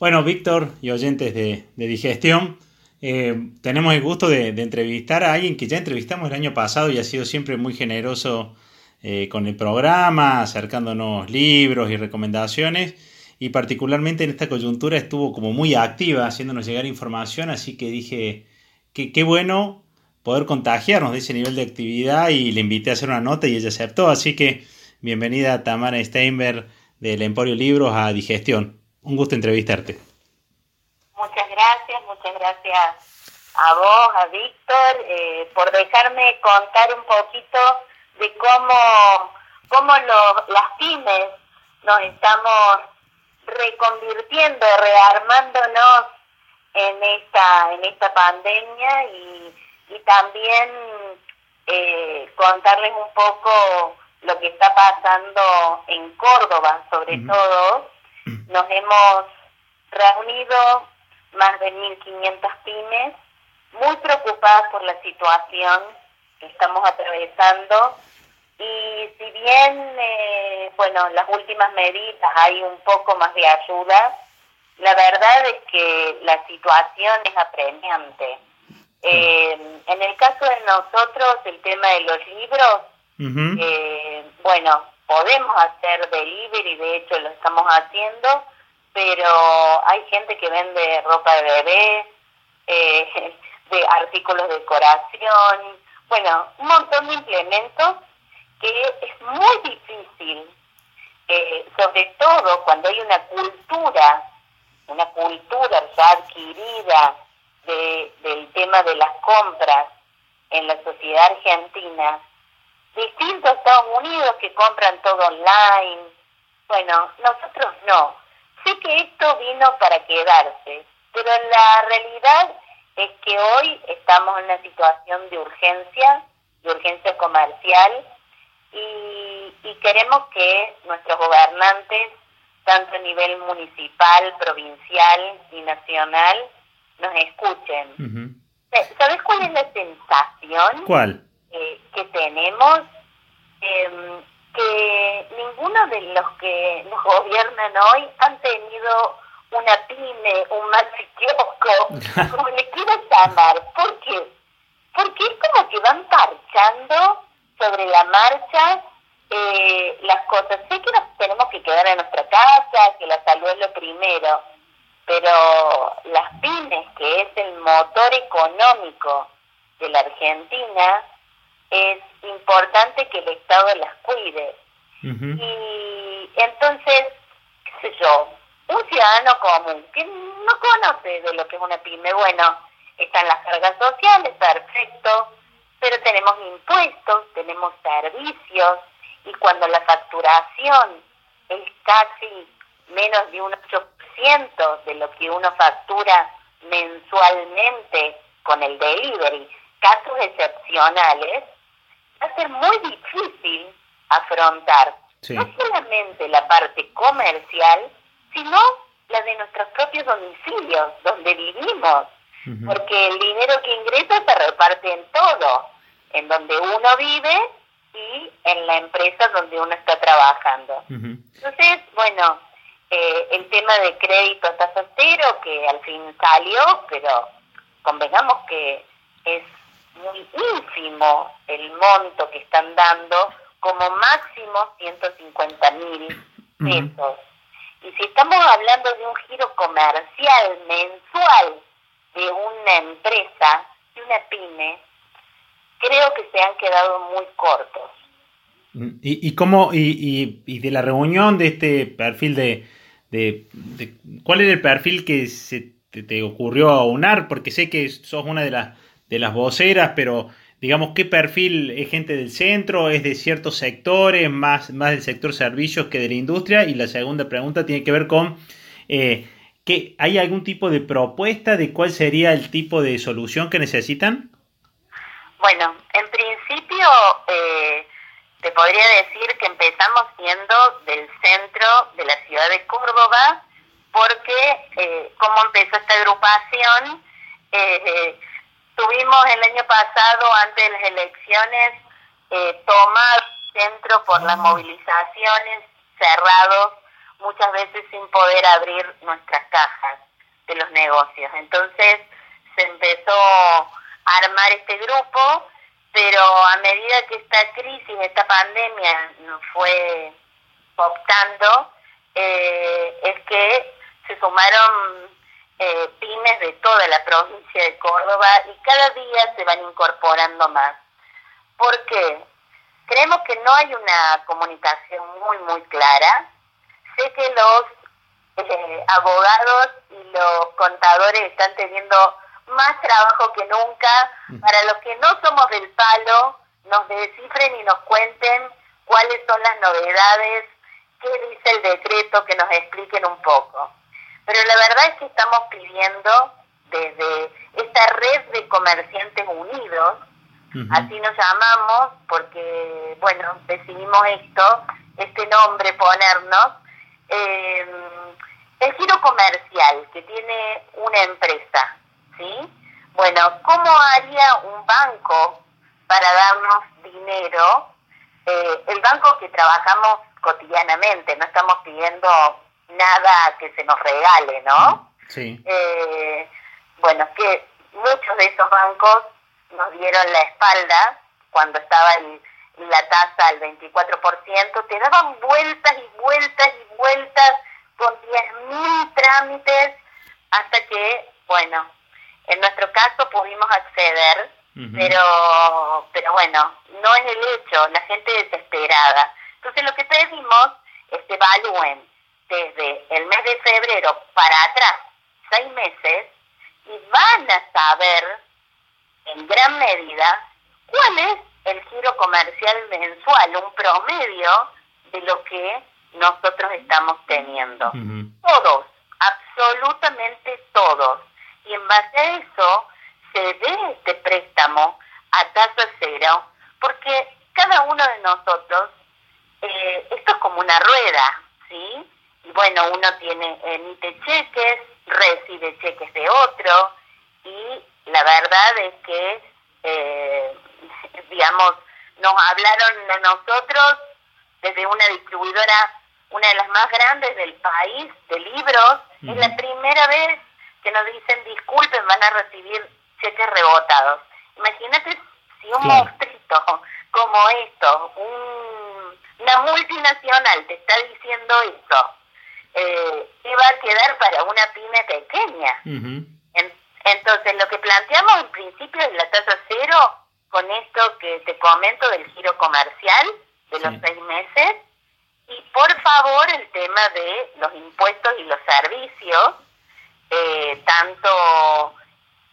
Bueno, Víctor y oyentes de, Digestión, eh, tenemos el gusto de, entrevistar a alguien que ya entrevistamos el año pasado y ha sido siempre muy generoso eh, con el programa, acercándonos libros y recomendaciones. Y particularmente en esta coyuntura estuvo como muy activa haciéndonos llegar información, así que dije que qué bueno poder contagiarnos de ese nivel de actividad y le invité a hacer una nota y ella aceptó. Así que bienvenida Tamara Steinberg del Emporio Libros a Digestión. Un gusto entrevistarte. Muchas gracias, muchas gracias a vos, a Víctor, eh, por dejarme contar un poquito de cómo, cómo las pymes nos estamos reconvirtiendo, rearmándonos en esta, en esta pandemia y, y también eh, contarles un poco lo que está pasando en Córdoba, sobre todo nos hemos reunido más de 1.500 pymes, muy preocupadas por la situación que estamos atravesando. Y si bien, eh, bueno, las últimas medidas hay un poco más de ayuda, la verdad es que la situación es apremiante. Eh, en el caso de nosotros, el tema de los libros, eh, bueno, podemos hacer delivery, de hecho lo estamos haciendo, pero hay gente que vende ropa de bebé, eh, de artículos de decoración, bueno, un montón de implementos que es muy difícil, eh, sobre todo cuando hay una cultura, una cultura ya adquirida de, del tema de las compras en la sociedad argentina, distinto a Estados Unidos que compran todo online. Bueno, nosotros no. Sé que esto vino para quedarse, pero la realidad es que hoy estamos en una situación de urgencia, de urgencia comercial, y, y queremos que nuestros gobernantes, tanto a nivel municipal, provincial y nacional, nos escuchen. ¿Sabes cuál es la sensación? ¿Cuál? Que tenemos, em, que ninguno de los que nos gobiernan hoy han tenido una pyme, un kiosco, como le quieras llamar. ¿Por qué? Porque es como que van parchando sobre la marcha eh, las cosas. Sé que nos tenemos que quedar en nuestra casa, que la salud es lo primero, pero las pymes, que es el motor económico de la Argentina, es importante que el Estado las cuide. Y entonces, qué sé yo, un ciudadano común que no conoce de lo que es una pyme, bueno, están las cargas sociales, perfecto, pero tenemos impuestos, tenemos servicios, y cuando la facturación es casi menos de un 8% de lo que uno factura mensualmente con el delivery, casos excepcionales, va a ser muy difícil afrontar no solamente la parte comercial, sino la de nuestros propios domicilios, donde vivimos, porque el dinero que ingresa se reparte en todo, en donde uno vive y en la empresa donde uno está trabajando. Entonces, bueno, eh, el tema de crédito está soltero, que al fin salió, pero convengamos que es muy ínfimo el monto que están dando, como máximo 150 mil pesos. Y si estamos hablando de un giro comercial mensual de una empresa, de una pyme, creo que se han quedado muy cortos. ¿Y, y cómo, y, y, de la reunión de este perfil de, de, cuál era el perfil que se te, te ocurrió aunar? Porque sé que sos una de las de las voceras, pero digamos, ¿qué perfil es gente del centro? ¿Es de ciertos sectores, más, más del sector servicios que de la industria? Y la segunda pregunta tiene que ver con, eh, ¿que ¿hay algún tipo de propuesta de cuál sería el tipo de solución que necesitan? Bueno, en principio eh, te podría decir que empezamos siendo del centro de la ciudad de Córdoba, porque eh, como empezó esta agrupación, eh, tuvimos el año pasado, antes de las elecciones, eh, centro por las movilizaciones, cerrados muchas veces sin poder abrir nuestras cajas de los negocios. Entonces se empezó a armar este grupo, pero a medida que esta crisis, esta pandemia fue optando, eh, es que se sumaron eh, pymes de toda la provincia de Córdoba y cada día se van incorporando más. ¿Por qué? Creemos que no hay una comunicación muy, muy clara. Sé que los eh, abogados y los contadores están teniendo más trabajo que nunca para los que no somos del palo, nos descifren y nos cuenten cuáles son las novedades, qué dice el decreto, que nos expliquen un poco. Pero la verdad es que estamos pidiendo desde esta red de comerciantes unidos, así nos llamamos, porque, bueno, decidimos esto, este nombre ponernos, eh, el giro comercial que tiene una empresa, ¿sí? Bueno, ¿cómo haría un banco para darnos dinero? Eh, el banco que trabajamos cotidianamente, no estamos pidiendo nada que se nos regale, ¿no? Sí. Eh, bueno, que muchos de esos bancos nos dieron la espalda cuando estaba la tasa al 24%, te daban vueltas y vueltas y vueltas con 10.000 trámites hasta que, bueno, en nuestro caso pudimos acceder, pero, pero bueno, no es el hecho, la gente desesperada. Entonces lo que pedimos es que evalúen desde el mes de febrero para atrás, seis meses, y van a saber en gran medida cuál es el giro comercial mensual, un promedio de lo que nosotros estamos teniendo. Todos, absolutamente todos. Y en base a eso se dé este préstamo a tasa cero, porque cada uno de nosotros, eh, esto es como una rueda, ¿sí? Y bueno, uno tiene, emite cheques, recibe cheques de otro, y la verdad es que, eh, digamos, nos hablaron de nosotros desde una distribuidora una de las más grandes del país de libros. Es la primera vez que nos dicen disculpen, van a recibir cheques rebotados. Imagínate si un monstruito como esto, una multinacional te está diciendo eso, eh, va a quedar para una pyme pequeña. entonces, lo que planteamos en principio es la tasa cero con esto que te comento del giro comercial de los seis meses y por favor el tema de los impuestos y los servicios, eh, tanto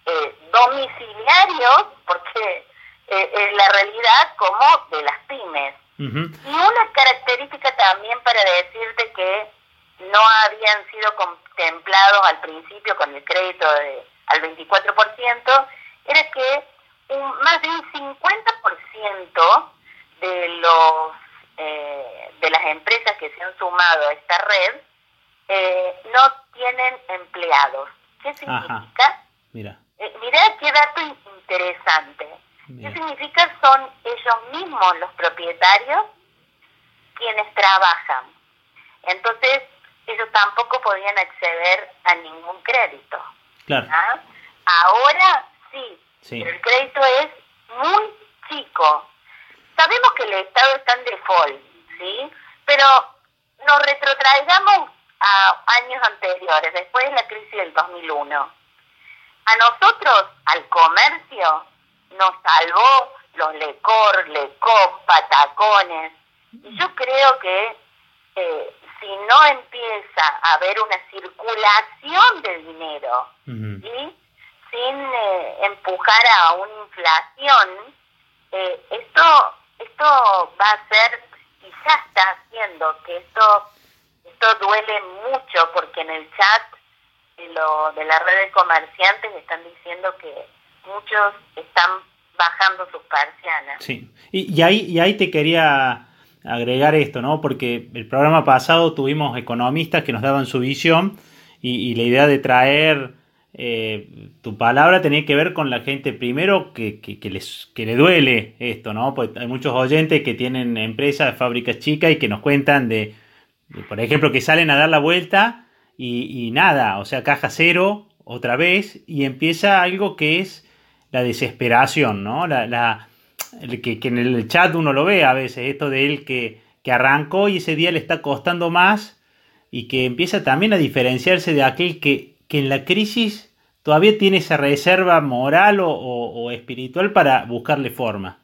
eh, domiciliarios, porque eh, es la realidad, como de las pymes. Y una característica también para decirte que no habían sido contemplados al principio con el crédito de, al 24%, era que un, más de un 50% de los eh, de las empresas que se han sumado a esta red eh, no tienen empleados. ¿Qué significa? Mira. Eh, mira qué dato interesante. ¿Qué significa? Son ellos mismos los propietarios quienes trabajan. Entonces, ellos tampoco podían acceder a ningún crédito. Claro. ¿Ah? Ahora sí, sí, pero el crédito es muy chico. Sabemos que el Estado está en default, ¿sí? Pero nos retrotraigamos a años anteriores, después de la crisis del 2001. A nosotros, al comercio, nos salvó los Lecor, Lecop, Patacones. Y yo creo que eh, si no empieza a haber una circulación de dinero, ¿sí? sin eh, empujar a una inflación, eh, esto esto va a ser y ya está haciendo que esto esto duele mucho porque en el chat de, lo, de la red de comerciantes están diciendo que muchos están bajando sus persianas. Sí, y, y, ahí, y ahí te quería agregar esto, ¿no? Porque el programa pasado tuvimos economistas que nos daban su visión y, la idea de traer eh, tu palabra tenía que ver con la gente primero que, les, que le duele esto, ¿no? Pues hay muchos oyentes que tienen empresas, fábricas chicas y que nos cuentan de Por ejemplo, que salen a dar la vuelta y, nada, o sea, caja cero otra vez y empieza algo que es la desesperación, ¿no? La que, en el chat uno lo ve a veces, esto de él que, que arrancó y ese día le está costando más y que empieza también a diferenciarse de aquel que, que en la crisis todavía tiene esa reserva moral o, espiritual para buscarle forma.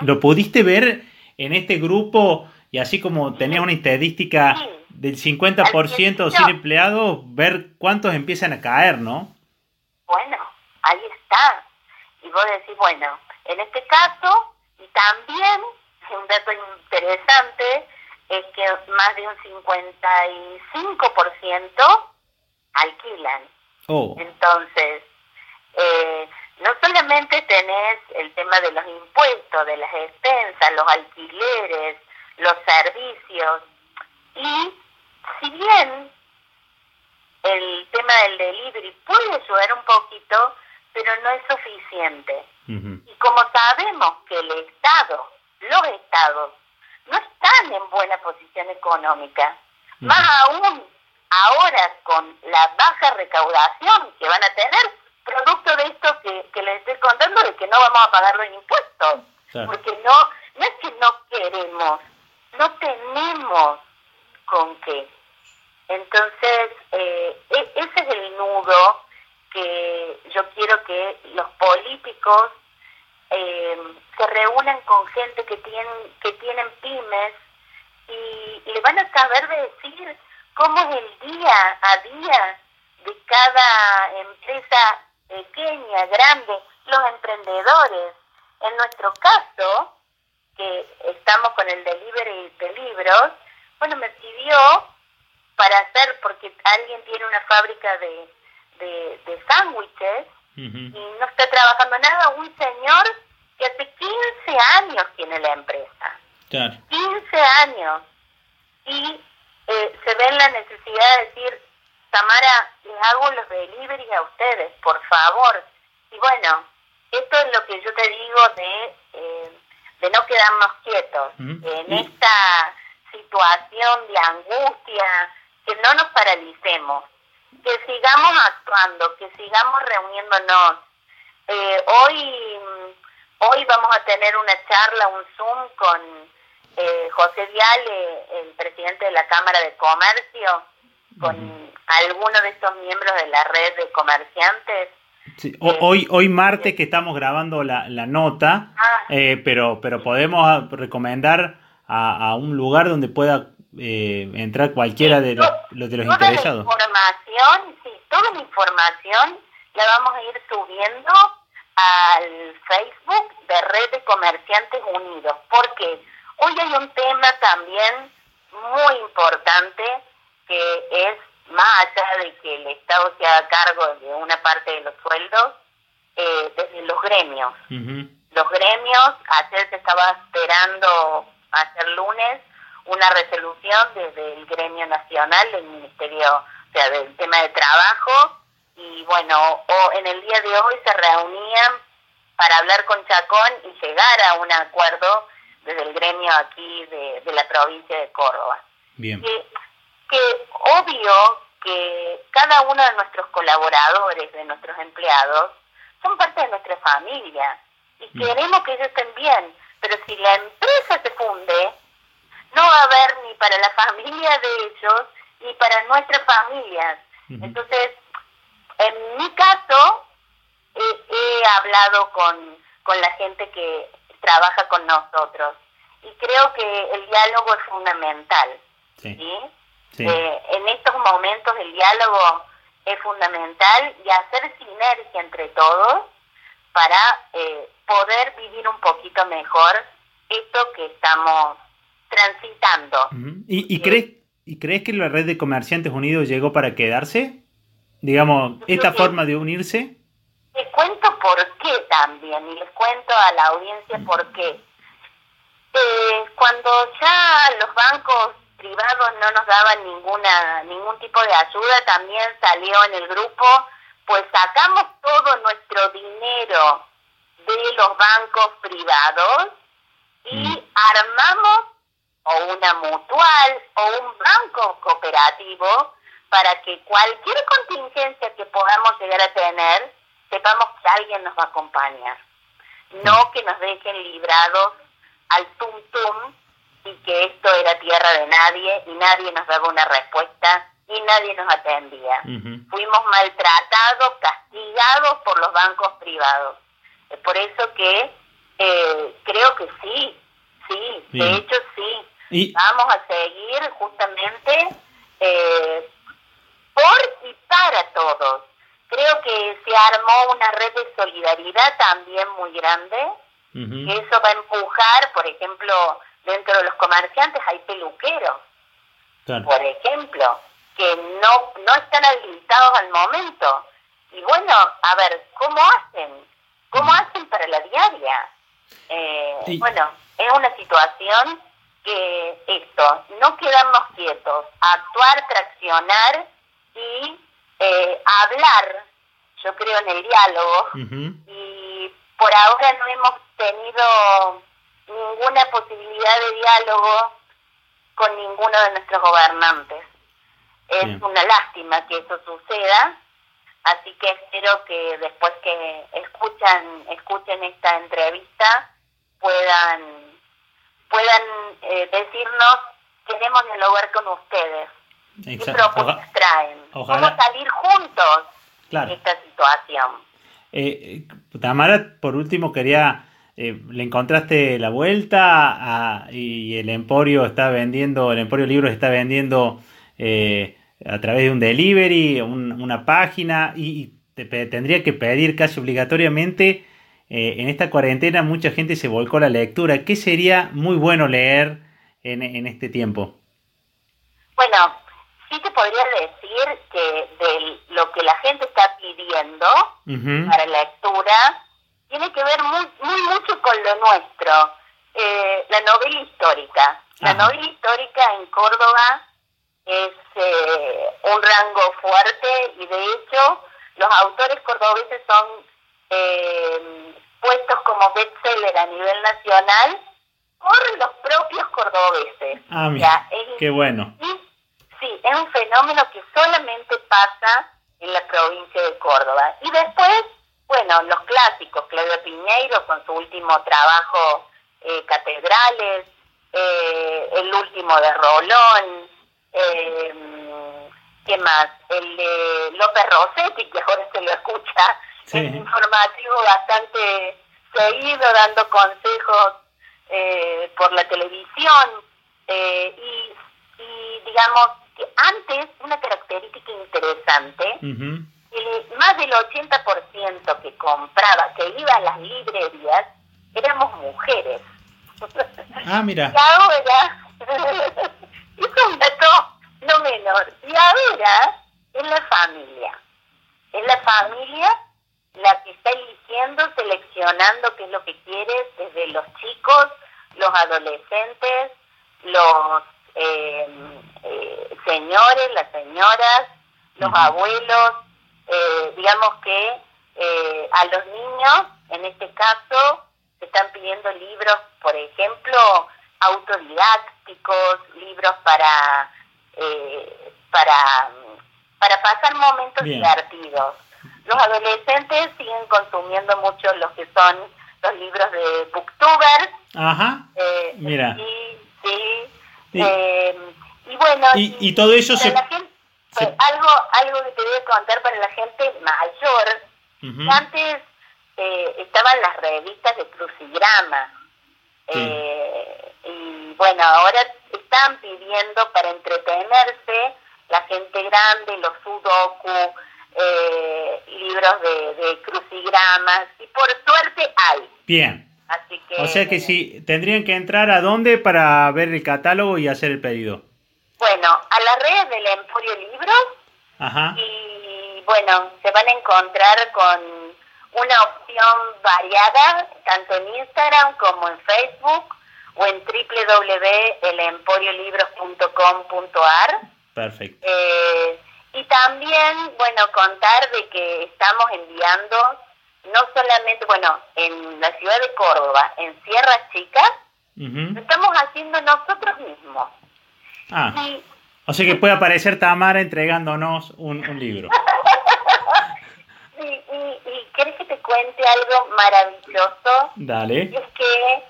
¿Lo pudiste ver en este grupo y así como tenía una estadística del 50% sin empleados, ver cuántos empiezan a caer, ¿no? Bueno, ahí está. Y vos decís, bueno, en este caso, y también, un dato interesante, es que más de un 55% alquilan. Oh. Entonces, eh, no solamente tenés el tema de los impuestos, de las expensas, los alquileres, los servicios, y si bien el tema del delivery puede ayudar un poquito, pero no es suficiente. Y como sabemos que el Estado, los Estados, no están en buena posición económica, más aún ahora con la baja recaudación que van a tener, producto de esto que, que les estoy contando, de que no vamos a pagar los impuestos. Porque no, no es que no queremos, no tenemos con qué. Entonces, eh, e, ese es el nudo que yo quiero que los políticos eh, se reúnan con gente que tienen, que tienen pymes y, y le van a saber decir cómo es el día a día de cada empresa pequeña, grande, los emprendedores. En nuestro caso, que estamos con el delivery de libros, bueno, me pidió para hacer, porque alguien tiene una fábrica de, de, sándwiches y no está trabajando nada, un señor que hace 15 años tiene la empresa. 15 años. Y eh, se ve la necesidad de decir, Tamara, les hago los deliveries a ustedes, por favor. Y bueno, esto es lo que yo te digo de, eh, de no quedarnos quietos. En esta situación de angustia, que no nos paralicemos, que sigamos actuando, que sigamos reuniéndonos. Eh, hoy, hoy vamos a tener una charla, un Zoom con eh, José Viale, el presidente de la Cámara de Comercio, con algunos de estos miembros de la red de comerciantes. Sí. Eh, hoy, hoy martes que estamos grabando la, la nota, ah. eh, pero, pero podemos recomendar a, a, un lugar donde pueda eh, entrar cualquiera de, los, de los interesados. La información, sí, toda la información la vamos a ir subiendo al Facebook de Red de Comerciantes Unidos, porque hoy hay un tema también muy importante que es más allá de que el Estado se haga cargo de una parte de los sueldos, eh, desde los gremios. Los gremios, ayer se estaba esperando hacer lunes una resolución desde el gremio nacional del Ministerio, o sea, del tema de trabajo, y bueno, o en el día de hoy se reunían para hablar con Chacón y llegar a un acuerdo desde el gremio aquí de, de la provincia de Córdoba. Bien que obvio que cada uno de nuestros colaboradores, de nuestros empleados, son parte de nuestra familia y mm. queremos que ellos estén bien, pero si la empresa se funde, no va a haber ni para la familia de ellos ni para nuestras familias. Entonces, en mi caso, he, hablado con, con la gente que trabaja con nosotros y creo que el diálogo es fundamental. ¿sí? Eh, en estos momentos el diálogo es fundamental y hacer sinergia entre todos para eh, poder vivir un poquito mejor esto que estamos transitando. ¿Y, y, crees, ¿Y crees que la red de comerciantes unidos llegó para quedarse? Digamos, esta forma de unirse. Les cuento por qué también y les cuento a la audiencia por qué. Eh, cuando ya los bancos privados no nos daban ninguna ningún tipo de ayuda, también salió en el grupo, pues sacamos todo nuestro dinero de los bancos privados y mm. armamos o una mutual o un banco cooperativo para que cualquier contingencia que podamos llegar a tener, sepamos que alguien nos va a acompañar. No que nos dejen librados al tum tum y que esto era tierra de nadie y nadie nos daba una respuesta y nadie nos atendía. Fuimos maltratados, castigados por los bancos privados. Es por eso que eh, creo que sí, sí, de hecho Vamos a seguir justamente eh, por y para todos. Creo que se armó una red de solidaridad también muy grande. Eso va a empujar, por ejemplo, dentro de los comerciantes hay peluqueros, por ejemplo, que no, no están habilitados al momento. Y bueno, a ver, ¿cómo hacen? ¿Cómo hacen para la diaria? Eh, bueno, es una situación que esto, no quedarnos quietos, actuar, traccionar y eh, hablar, yo creo en el diálogo, y por ahora no hemos tenido ninguna posibilidad de diálogo con ninguno de nuestros gobernantes. Es una lástima que eso suceda, así que espero que después que escuchan escuchen esta entrevista puedan puedan eh, decirnos queremos dialogar con ustedes ¿Qué propuestas traen? ¿Cómo salir juntos de esta situación? Eh, Tamara, por último, quería. Eh, ¿Le encontraste la vuelta y el Emporio está vendiendo, el Emporio Libros está vendiendo eh, a través de un delivery, una página y, te, tendría que pedir casi obligatoriamente en esta cuarentena mucha gente se volcó a la lectura. ¿Qué sería muy bueno leer en, en este tiempo? Bueno, sí te podría decir que de lo que la gente está pidiendo para la lectura tiene que ver muy, muy mucho con lo nuestro. Eh, la novela histórica. La novela histórica en Córdoba es eh, un rango fuerte y de hecho los autores cordobeses son eh, puestos como bestseller a nivel nacional por los propios cordobeses. Ah, mira, qué bueno. Sí, es un fenómeno que solamente pasa en la provincia de Córdoba. Y después, bueno, los clásicos, Claudio Piñeiro con su último trabajo, eh, Catedrales, eh, el último de Rolón, eh, ¿qué más? El de López Rossetti, que ahora se lo escucha en informativo bastante seguido, dando consejos por la televisión. y, y digamos, que antes, una característica interesante, más del 80% que compraba, que iba a las librerías, éramos mujeres. Ah, mira. Y ahora, es un dato no menor, y ahora es la familia. Es la familia la que está eligiendo, seleccionando qué es lo que quiere, desde los chicos, los adolescentes, los eh, eh, señores, las señoras, los abuelos, eh, digamos que eh, a los niños, en este caso, se están pidiendo libros, por ejemplo, autodidácticos, libros para, para, para pasar momentos divertidos. Los adolescentes siguen consumiendo mucho los que son los libros de booktubers. Ajá. Mira. Sí, sí. Eh, y bueno, y, todo eso se... Algo, algo que te voy a contar para la gente mayor. Antes eh, estaban las revistas de crucigrama. Eh, y bueno, ahora están pidiendo para entretenerse la gente grande, los sudoku, eh, libros de, de crucigramas, y por suerte hay. Bien o sea que sí, tendrían que entrar a dónde para ver el catálogo y hacer el pedido. Bueno, a la red del Emporio Libros. Ajá. Y bueno, se van a encontrar con una opción variada, tanto en Instagram como en Facebook o en www.elemporiolibros.com.ar. Perfecto. Eh, y también, bueno, contar de que estamos enviando no solamente, bueno, en la ciudad de Córdoba, en Sierras Chicas, Lo estamos haciendo nosotros mismos. Ah, o sea que puede aparecer Tamara entregándonos un, libro. y, y, ¿quieres que te cuente algo maravilloso? Dale. Es que,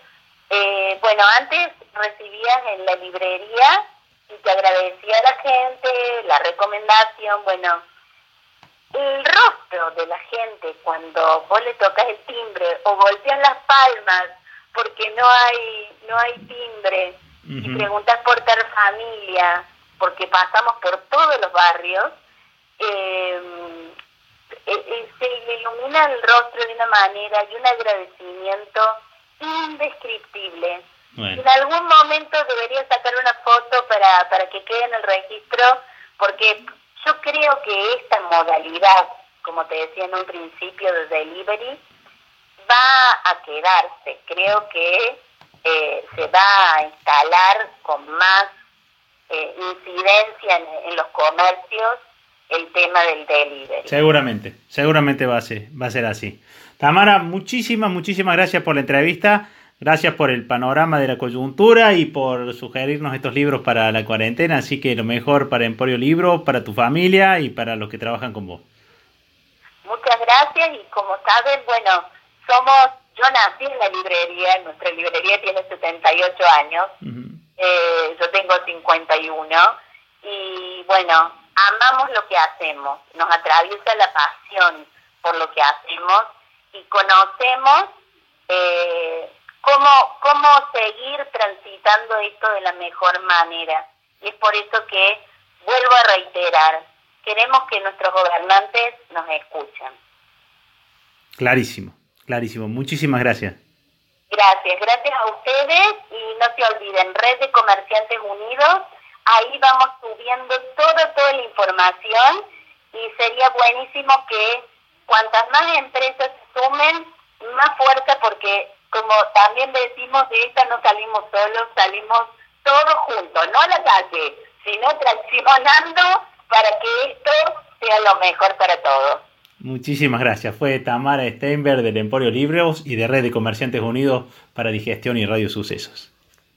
eh, bueno, antes recibías en la librería y te agradecía a la gente, la recomendación, bueno, el rostro de la gente cuando vos le tocas el timbre o golpean las palmas porque no hay no hay timbre y preguntas por ter familia porque pasamos por todos los barrios eh, eh, se ilumina el rostro de una manera y un agradecimiento indescriptible en algún momento debería sacar una foto para, para que quede en el registro porque yo creo que esta modalidad, como te decía en un principio de delivery, va a quedarse. Creo que eh, se va a instalar con más eh, incidencia en, los comercios el tema del delivery. Seguramente, seguramente va a ser, va a ser así. Tamara, muchísimas, muchísimas gracias por la entrevista. Gracias por el panorama de la coyuntura y por sugerirnos estos libros para la cuarentena. Así que lo mejor para Emporio Libro, para tu familia y para los que trabajan con vos. Muchas gracias y como sabes, bueno, somos, yo nací en la librería, nuestra librería tiene 78 años, eh, yo tengo 51 y bueno, amamos lo que hacemos, nos atraviesa la pasión por lo que hacemos y conocemos eh, cómo, cómo seguir transitando esto de la mejor manera. Y es por eso que vuelvo a reiterar, queremos que nuestros gobernantes nos escuchen. Clarísimo, clarísimo. Muchísimas gracias. Gracias, gracias a ustedes y no se olviden, Red de Comerciantes Unidos, ahí vamos subiendo toda, toda la información y sería buenísimo que cuantas más empresas sumen, más fuerza porque como también decimos, de esta no salimos solos, salimos todos juntos, no a la calle, sino traccionando para que esto sea lo mejor para todos. Muchísimas gracias. Fue Tamara Steinberg del Emporio Libros y de Red de Comerciantes Unidos para Digestión y Radio Sucesos.